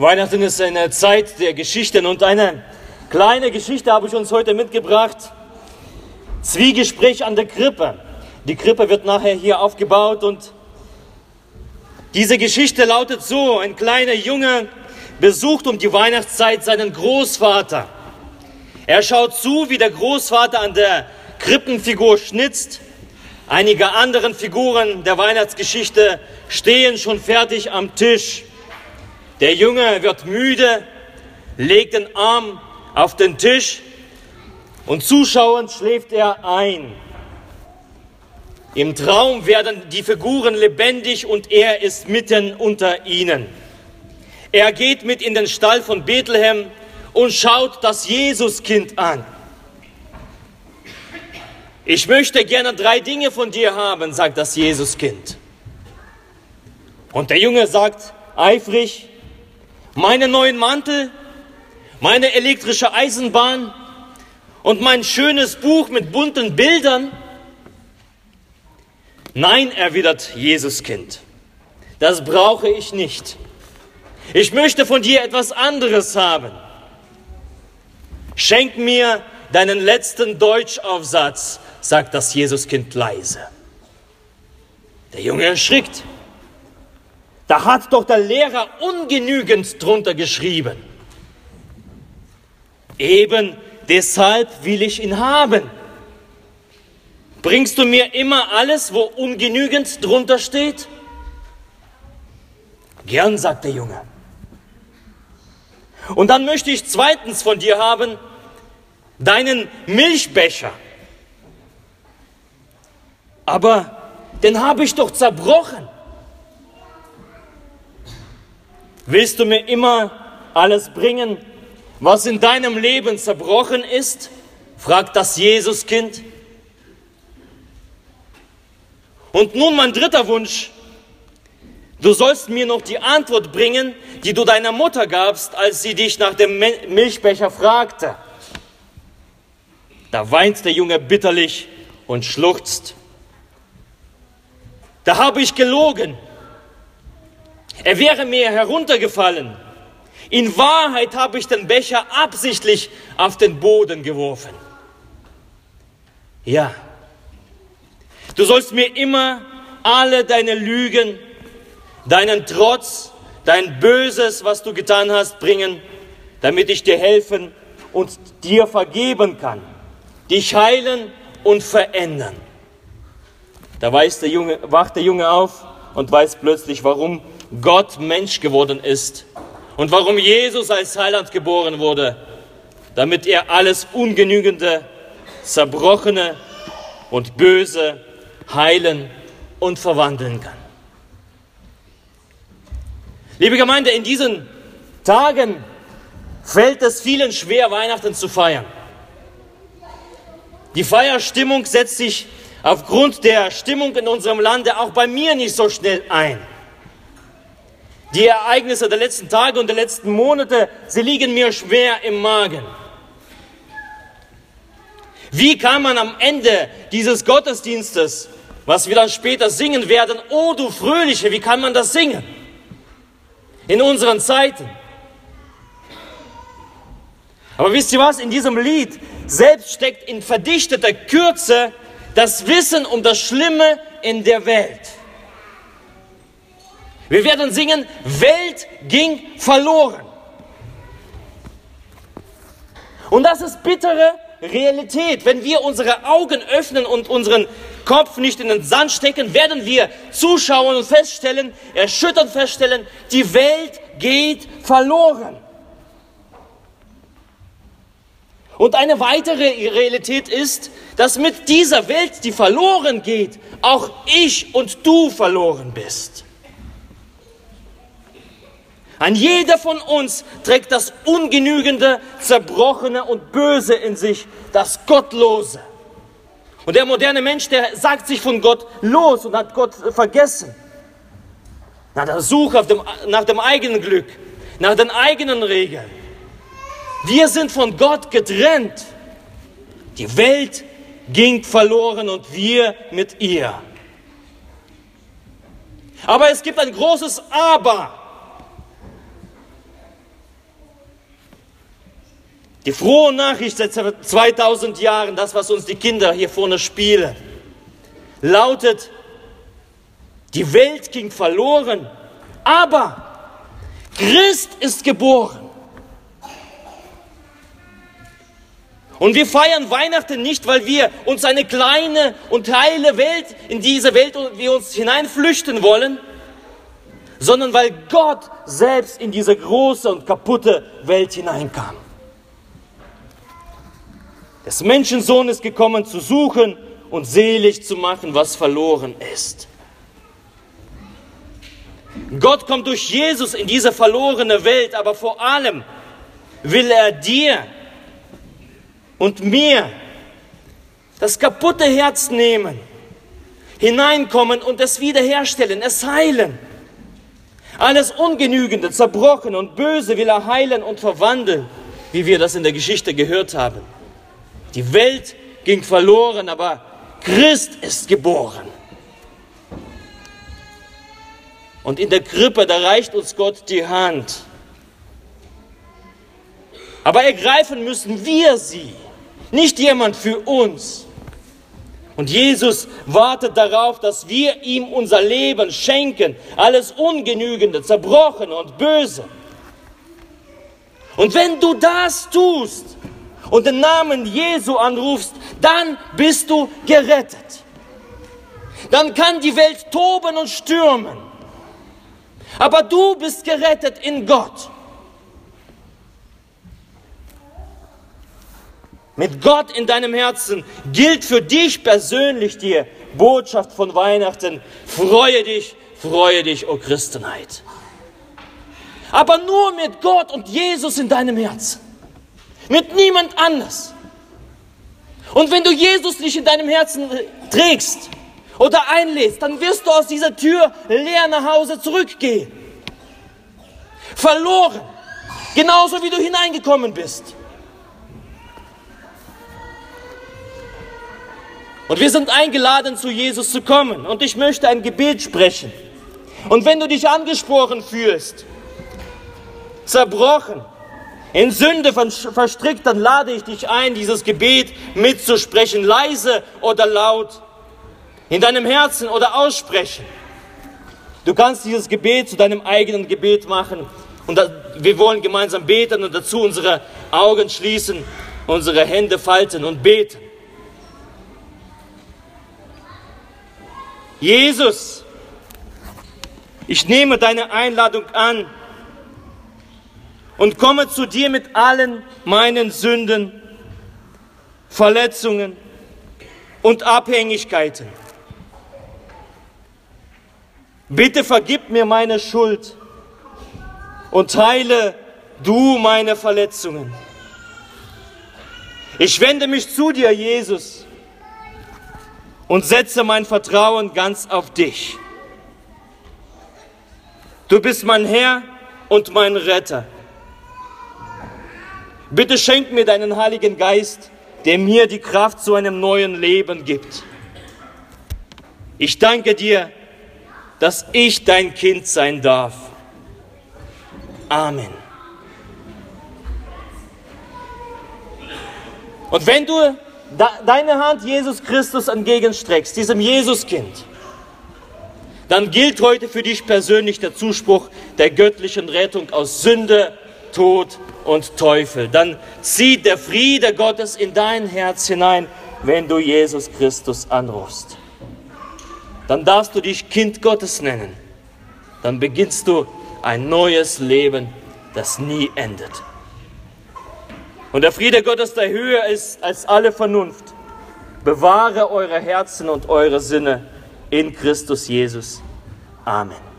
Weihnachten ist eine Zeit der Geschichten und eine kleine Geschichte habe ich uns heute mitgebracht. Zwiegespräch an der Krippe. Die Krippe wird nachher hier aufgebaut und diese Geschichte lautet so, ein kleiner Junge besucht um die Weihnachtszeit seinen Großvater. Er schaut zu, wie der Großvater an der Krippenfigur schnitzt. Einige anderen Figuren der Weihnachtsgeschichte stehen schon fertig am Tisch. Der Junge wird müde, legt den Arm auf den Tisch und zuschauend schläft er ein. Im Traum werden die Figuren lebendig und er ist mitten unter ihnen. Er geht mit in den Stall von Bethlehem und schaut das Jesuskind an. Ich möchte gerne drei Dinge von dir haben, sagt das Jesuskind. Und der Junge sagt eifrig, meinen neuen Mantel, meine elektrische Eisenbahn und mein schönes Buch mit bunten Bildern. Nein, erwidert Jesuskind, das brauche ich nicht. Ich möchte von dir etwas anderes haben. Schenk mir deinen letzten Deutschaufsatz, sagt das Jesuskind leise. Der Junge erschrickt. Da hat doch der Lehrer ungenügend drunter geschrieben. Eben deshalb will ich ihn haben. Bringst du mir immer alles, wo ungenügend drunter steht? Gern, sagt der Junge. Und dann möchte ich zweitens von dir haben, deinen Milchbecher. Aber den habe ich doch zerbrochen. Willst du mir immer alles bringen, was in deinem Leben zerbrochen ist? fragt das Jesuskind. Und nun mein dritter Wunsch. Du sollst mir noch die Antwort bringen, die du deiner Mutter gabst, als sie dich nach dem Milchbecher fragte. Da weint der Junge bitterlich und schluchzt. Da habe ich gelogen. Er wäre mir heruntergefallen. In Wahrheit habe ich den Becher absichtlich auf den Boden geworfen. Ja, du sollst mir immer alle deine Lügen, deinen Trotz, dein Böses, was du getan hast, bringen, damit ich dir helfen und dir vergeben kann, dich heilen und verändern. Da weiß der Junge, wacht der Junge auf und weiß plötzlich, warum Gott Mensch geworden ist und warum Jesus als Heiland geboren wurde, damit er alles Ungenügende, Zerbrochene und Böse heilen und verwandeln kann. Liebe Gemeinde, in diesen Tagen fällt es vielen schwer, Weihnachten zu feiern. Die Feierstimmung setzt sich aufgrund der Stimmung in unserem Lande auch bei mir nicht so schnell ein. Die Ereignisse der letzten Tage und der letzten Monate, sie liegen mir schwer im Magen. Wie kann man am Ende dieses Gottesdienstes, was wir dann später singen werden, O du Fröhliche, wie kann man das singen? in unseren Zeiten. Aber wisst ihr was? In diesem Lied selbst steckt in verdichteter Kürze das Wissen um das Schlimme in der Welt. Wir werden singen, Welt ging verloren. Und das ist bittere Realität. Wenn wir unsere Augen öffnen und unseren Kopf nicht in den Sand stecken, werden wir zuschauen und feststellen, erschütternd feststellen, die Welt geht verloren. Und eine weitere Realität ist, dass mit dieser Welt, die verloren geht, auch ich und du verloren bist. Ein jeder von uns trägt das Ungenügende, Zerbrochene und Böse in sich, das Gottlose. Und der moderne Mensch, der sagt sich von Gott los und hat Gott vergessen. Nach der Suche dem, nach dem eigenen Glück, nach den eigenen Regeln. Wir sind von Gott getrennt. Die Welt ging verloren und wir mit ihr. Aber es gibt ein großes Aber. Die frohe Nachricht seit 2000 Jahren, das, was uns die Kinder hier vorne spielen, lautet, die Welt ging verloren, aber Christ ist geboren. Und wir feiern Weihnachten nicht, weil wir uns eine kleine und heile Welt, in diese Welt wir uns hineinflüchten wollen, sondern weil Gott selbst in diese große und kaputte Welt hineinkam. Des Menschensohn ist gekommen zu suchen und selig zu machen, was verloren ist. Gott kommt durch Jesus in diese verlorene Welt, aber vor allem will er dir und mir das kaputte Herz nehmen, hineinkommen und es wiederherstellen, es heilen. Alles Ungenügende, Zerbrochene und Böse will er heilen und verwandeln, wie wir das in der Geschichte gehört haben. Die Welt ging verloren, aber Christ ist geboren. Und in der Krippe, da reicht uns Gott die Hand. Aber ergreifen müssen wir sie, nicht jemand für uns. Und Jesus wartet darauf, dass wir ihm unser Leben schenken, alles Ungenügende, Zerbrochene und Böse. Und wenn du das tust und den Namen Jesu anrufst, dann bist du gerettet. Dann kann die Welt toben und stürmen. Aber du bist gerettet in Gott. Mit Gott in deinem Herzen gilt für dich persönlich die Botschaft von Weihnachten. Freue dich, freue dich, o oh Christenheit. Aber nur mit Gott und Jesus in deinem Herzen. Mit niemand anders. Und wenn du Jesus nicht in deinem Herzen trägst, oder einlädst, dann wirst du aus dieser Tür leer nach Hause zurückgehen. Verloren. Genauso wie du hineingekommen bist. Und wir sind eingeladen, zu Jesus zu kommen. Und ich möchte ein Gebet sprechen. Und wenn du dich angesprochen fühlst, zerbrochen, in Sünde verstrickt, dann lade ich dich ein, dieses Gebet mitzusprechen, leise oder laut in deinem Herzen oder aussprechen. Du kannst dieses Gebet zu deinem eigenen Gebet machen und wir wollen gemeinsam beten und dazu unsere Augen schließen, unsere Hände falten und beten. Jesus, ich nehme deine Einladung an und komme zu dir mit allen meinen Sünden, Verletzungen und Abhängigkeiten. Bitte vergib mir meine Schuld und heile du meine Verletzungen. Ich wende mich zu dir, Jesus, und setze mein Vertrauen ganz auf dich. Du bist mein Herr und mein Retter. Bitte schenk mir deinen Heiligen Geist, der mir die Kraft zu einem neuen Leben gibt. Ich danke dir, dass ich dein Kind sein darf. Amen. Und wenn du deine Hand Jesus Christus entgegenstreckst, diesem Jesuskind, dann gilt heute für dich persönlich der Zuspruch der göttlichen Rettung aus Sünde, Tod und Teufel. Dann zieht der Friede Gottes in dein Herz hinein, wenn du Jesus Christus anrufst dann darfst du dich Kind Gottes nennen. Dann beginnst du ein neues Leben, das nie endet. Und der Friede Gottes, der höher ist als alle Vernunft, bewahre eure Herzen und eure Sinne in Christus Jesus. Amen.